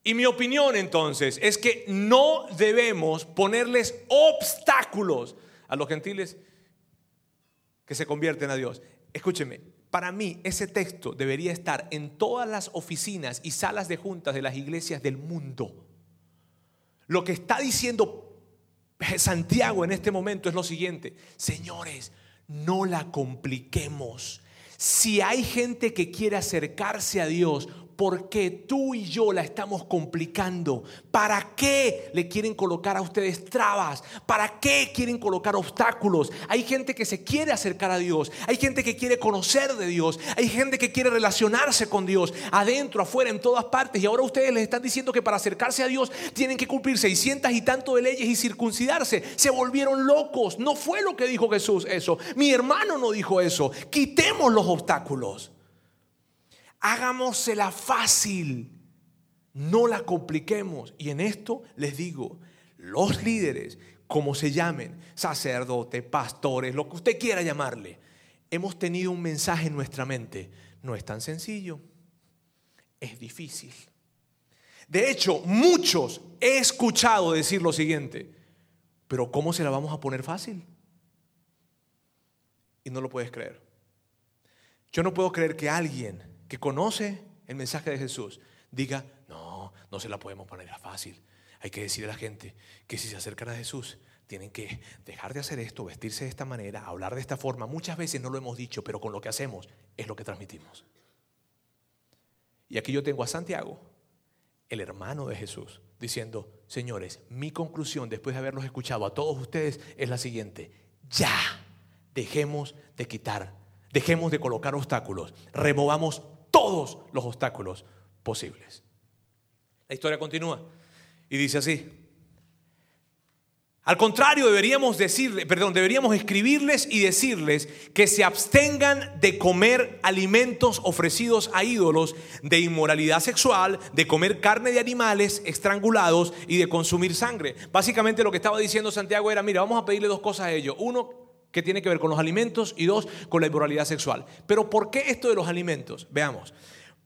Y mi opinión entonces es que no debemos ponerles obstáculos a los gentiles que se convierten a Dios. Escúcheme, para mí ese texto debería estar en todas las oficinas y salas de juntas de las iglesias del mundo. Lo que está diciendo Santiago en este momento es lo siguiente, señores, no la compliquemos. Si hay gente que quiere acercarse a Dios, ¿Por qué tú y yo la estamos complicando? ¿Para qué le quieren colocar a ustedes trabas? ¿Para qué quieren colocar obstáculos? Hay gente que se quiere acercar a Dios, hay gente que quiere conocer de Dios, hay gente que quiere relacionarse con Dios, adentro, afuera, en todas partes. Y ahora ustedes les están diciendo que para acercarse a Dios tienen que cumplir 600 y tanto de leyes y circuncidarse. Se volvieron locos. No fue lo que dijo Jesús eso. Mi hermano no dijo eso. Quitemos los obstáculos hagámosela fácil, no la compliquemos. Y en esto les digo, los líderes, como se llamen, sacerdotes, pastores, lo que usted quiera llamarle, hemos tenido un mensaje en nuestra mente. No es tan sencillo, es difícil. De hecho, muchos he escuchado decir lo siguiente, pero ¿cómo se la vamos a poner fácil? Y no lo puedes creer. Yo no puedo creer que alguien que conoce el mensaje de Jesús diga, no, no se la podemos poner fácil. Hay que decirle a la gente que si se acercan a Jesús, tienen que dejar de hacer esto, vestirse de esta manera, hablar de esta forma. Muchas veces no lo hemos dicho, pero con lo que hacemos es lo que transmitimos. Y aquí yo tengo a Santiago, el hermano de Jesús, diciendo, señores, mi conclusión después de haberlos escuchado a todos ustedes es la siguiente, ya dejemos de quitar, dejemos de colocar obstáculos, removamos todos los obstáculos posibles. La historia continúa y dice así. Al contrario, deberíamos decirle, perdón, deberíamos escribirles y decirles que se abstengan de comer alimentos ofrecidos a ídolos, de inmoralidad sexual, de comer carne de animales estrangulados y de consumir sangre. Básicamente lo que estaba diciendo Santiago era, mira, vamos a pedirle dos cosas a ellos. Uno, que tiene que ver con los alimentos y dos, con la inmoralidad sexual. Pero ¿por qué esto de los alimentos? Veamos.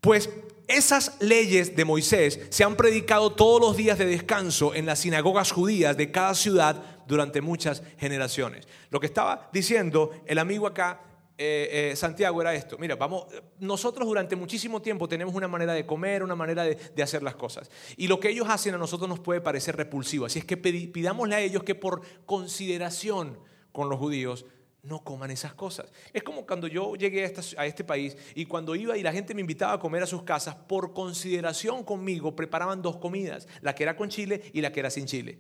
Pues esas leyes de Moisés se han predicado todos los días de descanso en las sinagogas judías de cada ciudad durante muchas generaciones. Lo que estaba diciendo el amigo acá, eh, eh, Santiago, era esto. Mira, vamos, nosotros durante muchísimo tiempo tenemos una manera de comer, una manera de, de hacer las cosas. Y lo que ellos hacen a nosotros nos puede parecer repulsivo. Así es que pidámosle a ellos que por consideración con los judíos no coman esas cosas. Es como cuando yo llegué a, este país y cuando iba y la gente me invitaba a comer a sus casas, por consideración conmigo preparaban dos comidas, la que era con chile y la que era sin chile.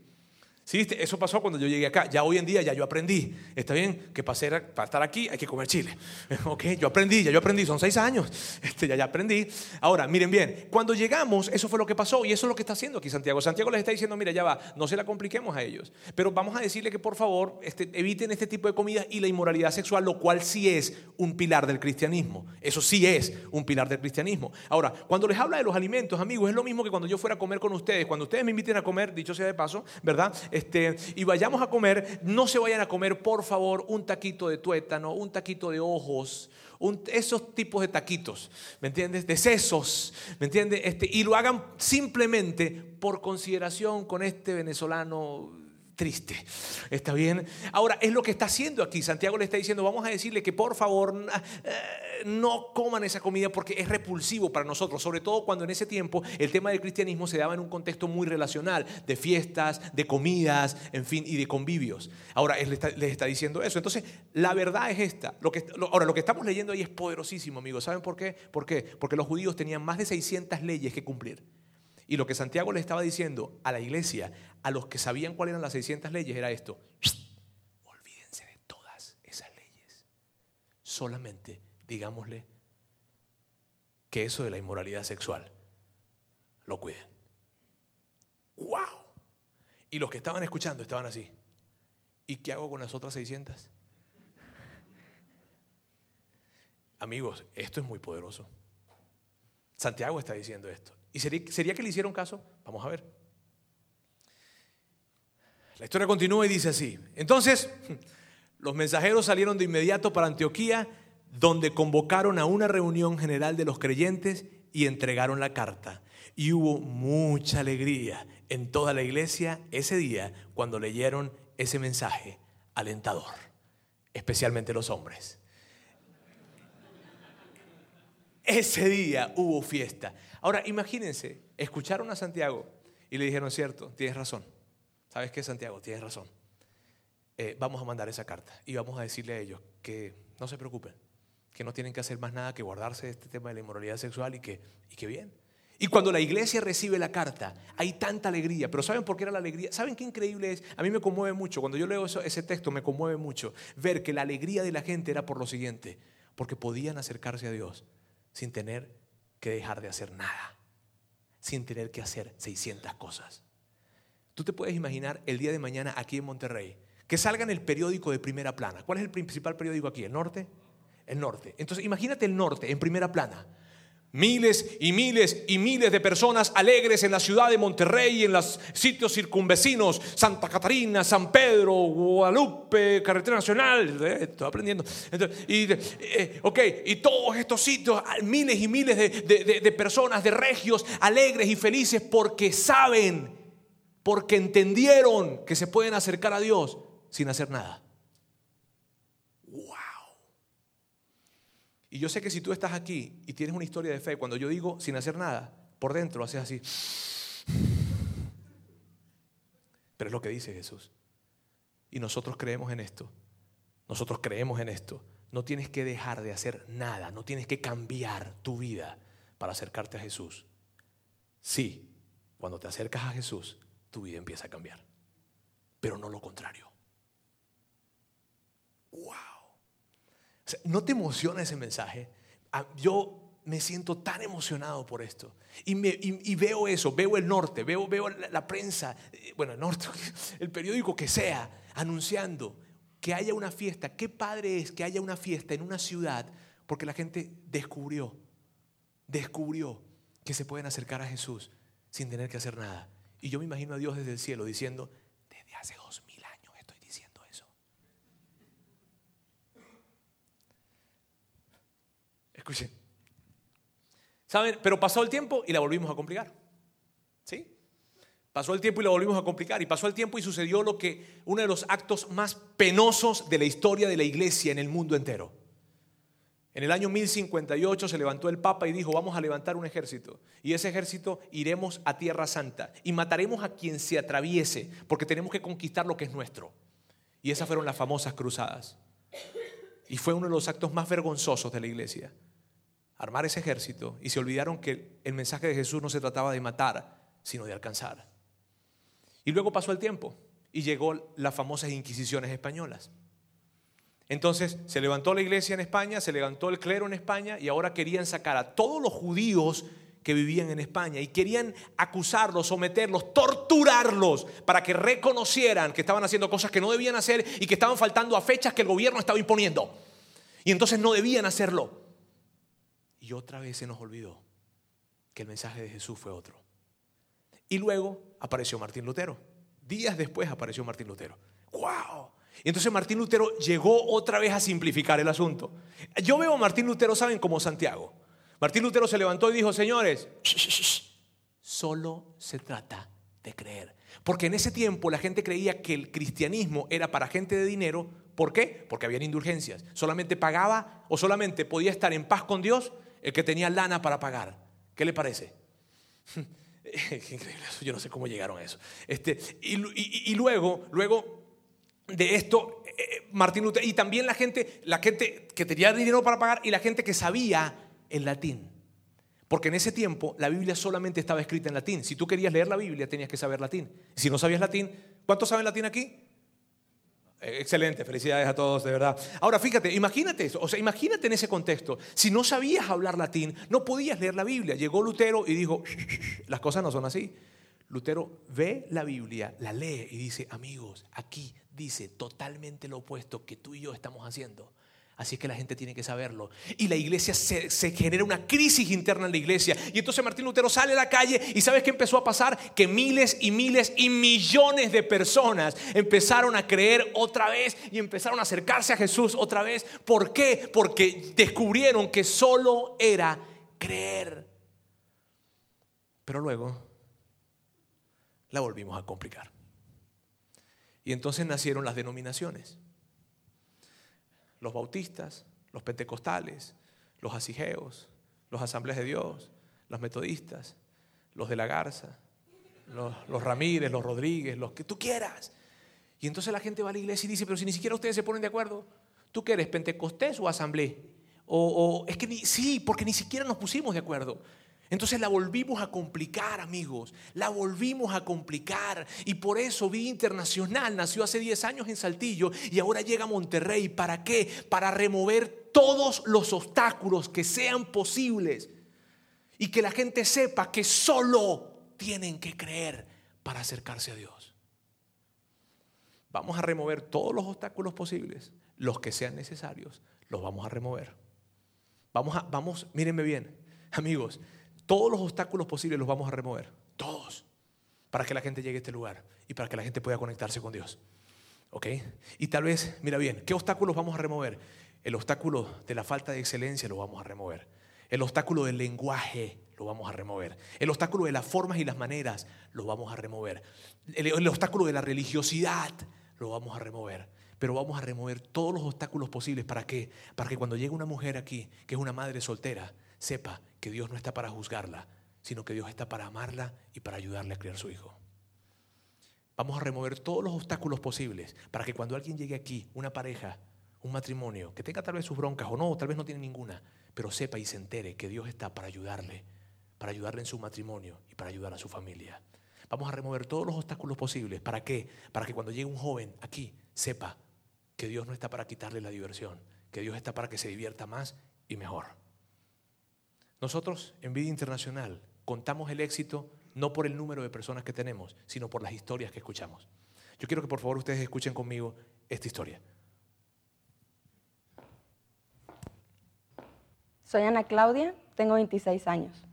¿Sí? Eso pasó cuando yo llegué acá. Ya hoy en día ya yo aprendí. Está bien que para, para estar aquí hay que comer chile. Ok, yo aprendí, ya yo aprendí. Son seis años. Este, ya, ya aprendí. Ahora, miren bien. Cuando llegamos, eso fue lo que pasó y eso es lo que está haciendo aquí Santiago. Santiago les está diciendo, mira, ya va, no se la compliquemos a ellos. Pero vamos a decirle que por favor este, eviten este tipo de comidas y la inmoralidad sexual, lo cual sí es un pilar del cristianismo. Eso sí es un pilar del cristianismo. Ahora, cuando les habla de los alimentos, amigos, es lo mismo que cuando yo fuera a comer con ustedes. Cuando ustedes me inviten a comer, dicho sea de paso, ¿verdad? Este, y vayamos a comer, no se vayan a comer, por favor, un taquito de tuétano, un taquito de ojos, esos tipos de taquitos, ¿me entiendes? De sesos, ¿me entiendes? Este, y lo hagan simplemente por consideración con este venezolano triste. ¿Está bien? Ahora, es lo que está haciendo aquí. Santiago le está diciendo, vamos a decirle que por favor eh, no coman esa comida porque es repulsivo para nosotros, sobre todo cuando en ese tiempo el tema del cristianismo se daba en un contexto muy relacional, de fiestas, de comidas, en fin, y de convivios. Ahora, él les está, diciendo eso. Entonces, la verdad es esta. Lo que, ahora, lo que estamos leyendo ahí es poderosísimo, amigos. ¿Saben por qué? ¿Por qué? Porque los judíos tenían más de 600 leyes que cumplir. Y lo que Santiago le estaba diciendo a la iglesia, a los que sabían cuáles eran las 600 leyes, era esto. Olvídense de todas esas leyes. Solamente digámosle que eso de la inmoralidad sexual lo cuiden. ¡Wow! Y los que estaban escuchando estaban así. ¿Y qué hago con las otras 600? Amigos, esto es muy poderoso. Santiago está diciendo esto. ¿Y sería, que le hicieron caso? Vamos a ver. La historia continúa y dice así. Entonces, los mensajeros salieron de inmediato para Antioquía, donde convocaron a una reunión general de los creyentes y entregaron la carta. Y hubo mucha alegría en toda la iglesia ese día cuando leyeron ese mensaje alentador, especialmente los hombres. Ese día hubo fiesta. Ahora, imagínense, escucharon a Santiago y le dijeron, cierto, tienes razón. ¿Sabes qué, Santiago? Tienes razón. Eh, vamos a mandar esa carta y vamos a decirle a ellos que no se preocupen, que no tienen que hacer más nada que guardarse de este tema de la inmoralidad sexual y que, y bien. Y cuando la iglesia recibe la carta, hay tanta alegría. Pero ¿saben por qué era la alegría? ¿Saben qué increíble es? A mí me conmueve mucho. Cuando yo leo ese texto, me conmueve mucho ver que la alegría de la gente era por lo siguiente. Porque podían acercarse a Dios sin tener que dejar de hacer nada, sin tener que hacer 600 cosas. Tú te puedes imaginar el día de mañana aquí en Monterrey, que salga en el periódico de primera plana. ¿Cuál es el principal periódico aquí? ¿El norte? El norte. Entonces imagínate el norte en primera plana Miles y miles y miles de personas alegres en la ciudad de Monterrey en los sitios circunvecinos, Santa Catarina, San Pedro, Guadalupe, Carretera Nacional, eh, estoy aprendiendo. y, eh, y todos estos sitios, miles y miles de personas, de regios, alegres y felices porque saben, porque entendieron que se pueden acercar a Dios sin hacer nada. Y yo sé que si tú estás aquí y tienes una historia de fe, cuando yo digo sin hacer nada, por dentro haces así. Pero es lo que dice Jesús. Y nosotros creemos en esto. Nosotros creemos en esto. No tienes que dejar de hacer nada, no tienes que cambiar tu vida para acercarte a Jesús. Sí, cuando te acercas a Jesús, tu vida empieza a cambiar. Pero no lo contrario. ¡Wow! ¿No te emociona ese mensaje? Ah, yo me siento tan emocionado por esto. Y, veo eso, veo el norte, veo, veo la, la, prensa, eh, bueno, el norte, el periódico que sea, anunciando que haya una fiesta. Qué padre es que haya una fiesta en una ciudad porque la gente descubrió, descubrió que se pueden acercar a Jesús sin tener que hacer nada. Y yo me imagino a Dios desde el cielo diciendo, desde hace dos mil años estoy diciendo eso. Escuchen. ¿Saben? Pero pasó el tiempo y la volvimos a complicar. ¿Sí? Pasó el tiempo y la volvimos a complicar. Y pasó el tiempo y sucedió lo que uno de los actos más penosos de la historia de la iglesia en el mundo entero. En el año 1058 se levantó el Papa y dijo, vamos a levantar un ejército. Y ese ejército iremos a Tierra Santa y mataremos a quien se atraviese, porque tenemos que conquistar lo que es nuestro. Y esas fueron las famosas cruzadas. Y fue uno de los actos más vergonzosos de la iglesia. Armar ese ejército y se olvidaron que el mensaje de Jesús no se trataba de matar, sino de alcanzar. Y luego pasó el tiempo y llegó las famosas inquisiciones españolas. Entonces se levantó la iglesia en España, se levantó el clero en España y ahora querían sacar a todos los judíos que vivían en España y querían acusarlos, someterlos, torturarlos para que reconocieran que estaban haciendo cosas que no debían hacer y que estaban faltando a fechas que el gobierno estaba imponiendo. Y entonces no debían hacerlo. Otra vez se nos olvidó que el mensaje de Jesús fue otro. Y luego apareció Martín Lutero. Días después apareció Martín Lutero. ¡Wow! Y entonces Martín Lutero llegó otra vez a simplificar el asunto. Yo veo a Martín Lutero, ¿saben? Como Santiago. Martín Lutero se levantó y dijo, señores, solo se trata de creer. Porque en ese tiempo la gente creía que el cristianismo era para gente de dinero. ¿Por qué? Porque habían indulgencias. Solamente pagaba o solamente podía estar en paz con Dios el que tenía lana para pagar. ¿Qué le parece? Increíble eso. Yo no sé cómo llegaron a eso. Este, y, luego, luego de esto eh, Martín Lutero y también la gente, la gente que tenía dinero para pagar y la gente que sabía el latín. Porque en ese tiempo la Biblia solamente estaba escrita en latín. Si tú querías leer la Biblia tenías que saber latín. Si no sabías latín, ¿cuántos saben latín aquí? Eh, excelente, felicidades a todos, de verdad. Ahora fíjate, imagínate eso, o sea, imagínate en ese contexto. Si no sabías hablar latín, no podías leer la Biblia. Llegó Lutero y dijo, las cosas no son así. Lutero ve la Biblia, la lee y dice, amigos, aquí dice totalmente lo opuesto que tú y yo estamos haciendo. Así que la gente tiene que saberlo. Y la iglesia se, genera una crisis interna en la iglesia. Y entonces Martín Lutero sale a la calle y ¿sabes qué empezó a pasar? Que miles y miles y millones de personas empezaron a creer otra vez y empezaron a acercarse a Jesús otra vez. ¿Por qué? Porque descubrieron que solo era creer. Pero luego la volvimos a complicar. Y entonces nacieron las denominaciones. Los bautistas, los pentecostales, los asigeos, los asambleas de Dios, los metodistas, los de la Garza, los, Ramírez, los Rodríguez, los que tú quieras. Y entonces la gente va a la iglesia y dice, pero si ni siquiera ustedes se ponen de acuerdo, ¿tú qué eres, pentecostés o asamblea? O, es que sí, porque ni siquiera nos pusimos de acuerdo. Entonces la volvimos a complicar, amigos. La volvimos a complicar. Y por eso Vida Internacional nació hace 10 años en Saltillo y ahora llega a Monterrey. ¿Para qué? Para remover todos los obstáculos que sean posibles. Y que la gente sepa que solo tienen que creer para acercarse a Dios. Vamos a remover todos los obstáculos posibles. Los que sean necesarios, los vamos a remover. Vamos a, vamos, mírenme bien, amigos todos los obstáculos posibles los vamos a remover. Todos. Para que la gente llegue a este lugar y para que la gente pueda conectarse con Dios. ¿Ok? Y tal vez, mira bien, ¿qué obstáculos vamos a remover? El obstáculo de la falta de excelencia lo vamos a remover. El obstáculo del lenguaje lo vamos a remover. El obstáculo de las formas y las maneras lo vamos a remover. El, obstáculo de la religiosidad lo vamos a remover. Pero vamos a remover todos los obstáculos posibles. ¿Para qué? Para que cuando llegue una mujer aquí, que es una madre soltera, sepa que Dios no está para juzgarla, sino que Dios está para amarla y para ayudarle a criar su hijo. Vamos a remover todos los obstáculos posibles para que cuando alguien llegue aquí, una pareja, un matrimonio, que tenga tal vez sus broncas o no, tal vez no tiene ninguna, pero sepa y se entere que Dios está para ayudarle, para ayudarle en su matrimonio y para ayudar a su familia. Vamos a remover todos los obstáculos posibles. ¿Para qué? Para que cuando llegue un joven aquí, sepa que Dios no está para quitarle la diversión, que Dios está para que se divierta más y mejor. Nosotros en Vida Internacional contamos el éxito no por el número de personas que tenemos, sino por las historias que escuchamos. Yo quiero que por favor ustedes escuchen conmigo esta historia. Soy Ana Claudia, tengo 26 años.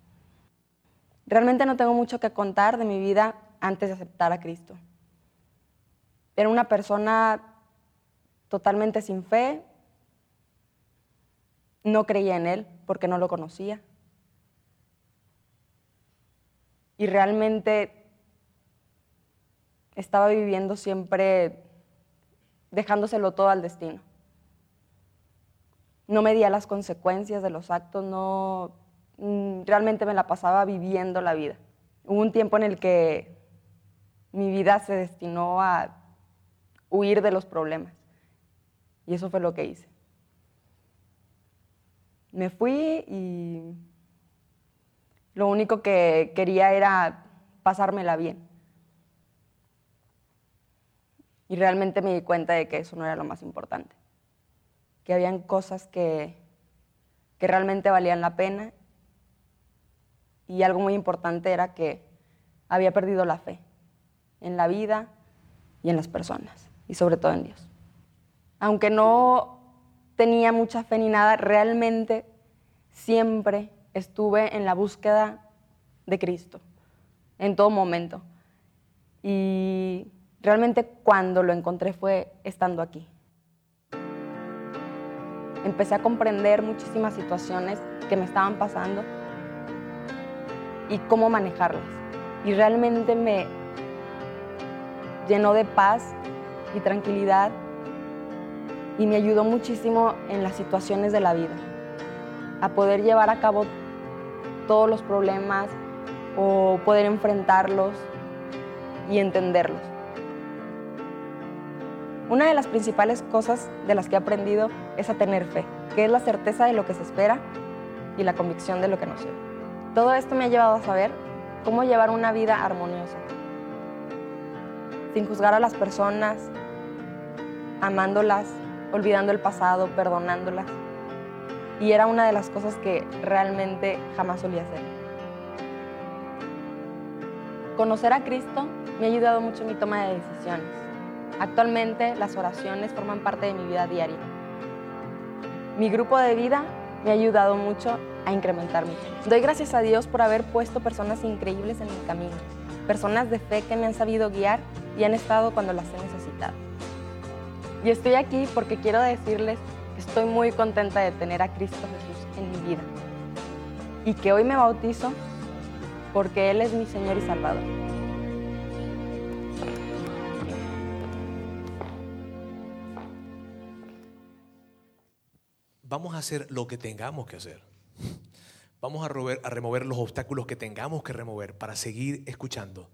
Realmente no tengo mucho que contar de mi vida antes de aceptar a Cristo. Era una persona totalmente sin fe, no creía en Él porque no lo conocía. Y realmente estaba viviendo siempre dejándoselo todo al destino. No medía las consecuencias de los actos, no mm, realmente me la pasaba viviendo la vida. Hubo un tiempo en el que mi vida se destinó a huir de los problemas. Y eso fue lo que hice. Me fui y lo único que quería era pasármela bien. Y realmente me di cuenta de que eso no era lo más importante. Que habían cosas que, que realmente valían la pena. Y algo muy importante era que había perdido la fe en la vida y en las personas. Y sobre todo en Dios. Aunque no tenía mucha fe ni nada, realmente siempre estuve en la búsqueda de Cristo, en todo momento. Y realmente cuando lo encontré fue estando aquí. Empecé a comprender muchísimas situaciones que me estaban pasando y cómo manejarlas. Y realmente me llenó de paz y tranquilidad y me ayudó muchísimo en las situaciones de la vida, a poder llevar a cabo todos los problemas o poder enfrentarlos y entenderlos. Una de las principales cosas de las que he aprendido es a tener fe, que es la certeza de lo que se espera y la convicción de lo que no ve. Todo esto me ha llevado a saber cómo llevar una vida armoniosa, sin juzgar a las personas, amándolas, olvidando el pasado, perdonándolas. Y era una de las cosas que realmente jamás solía hacer. Conocer a Cristo me ha ayudado mucho en mi toma de decisiones. Actualmente las oraciones forman parte de mi vida diaria. Mi grupo de vida me ha ayudado mucho a incrementarme. Doy gracias a Dios por haber puesto personas increíbles en mi camino, personas de fe que me han sabido guiar y han estado cuando las he necesitado. Y estoy aquí porque quiero decirles estoy muy contenta de tener a Cristo Jesús en mi vida y que hoy me bautizo porque Él es mi Señor y Salvador. Vamos a hacer lo que tengamos que hacer. Vamos a, remover los obstáculos que tengamos que remover para seguir escuchando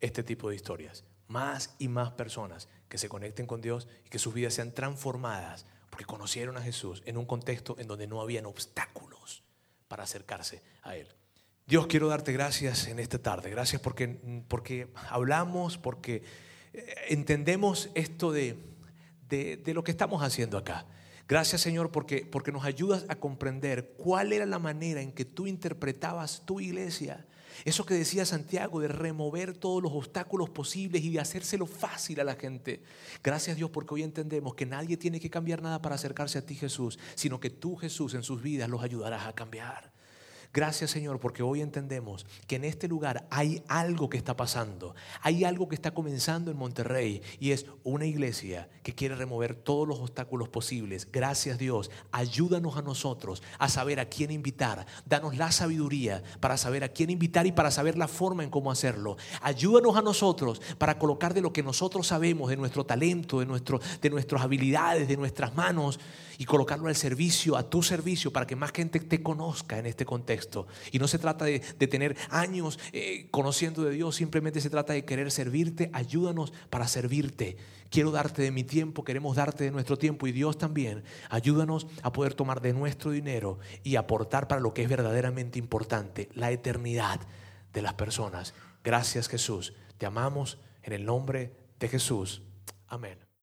este tipo de historias. Más y más personas que se conecten con Dios y que sus vidas sean transformadas porque conocieron a Jesús en un contexto en donde no habían obstáculos para acercarse a Él. Dios, quiero darte gracias en esta tarde. Gracias porque, porque hablamos, porque eh, entendemos esto de, de, lo que estamos haciendo acá. Gracias Señor porque, porque nos ayudas a comprender cuál era la manera en que tú interpretabas tu iglesia eso que decía Santiago de remover todos los obstáculos posibles y de hacérselo fácil a la gente. Gracias Dios porque hoy entendemos que nadie tiene que cambiar nada para acercarse a ti Jesús, sino que tú Jesús en sus vidas los ayudarás a cambiar. Gracias Señor, porque hoy entendemos que en este lugar hay algo que está pasando, hay algo que está comenzando en Monterrey y es una iglesia que quiere remover todos los obstáculos posibles. Gracias Dios, ayúdanos a nosotros a saber a quién invitar, danos la sabiduría para saber a quién invitar y para saber la forma en cómo hacerlo. Ayúdanos a nosotros para colocar de lo que nosotros sabemos, de nuestro talento, de, nuestro, de nuestras habilidades, de nuestras manos y colocarlo al servicio, a tu servicio, para que más gente te conozca en este contexto. Y no se trata de, tener años eh, conociendo de Dios, simplemente se trata de querer servirte. Ayúdanos para servirte. Quiero darte de mi tiempo, queremos darte de nuestro tiempo y Dios también. Ayúdanos a poder tomar de nuestro dinero y aportar para lo que es verdaderamente importante, la eternidad de las personas. Gracias Jesús. Te amamos en el nombre de Jesús. Amén.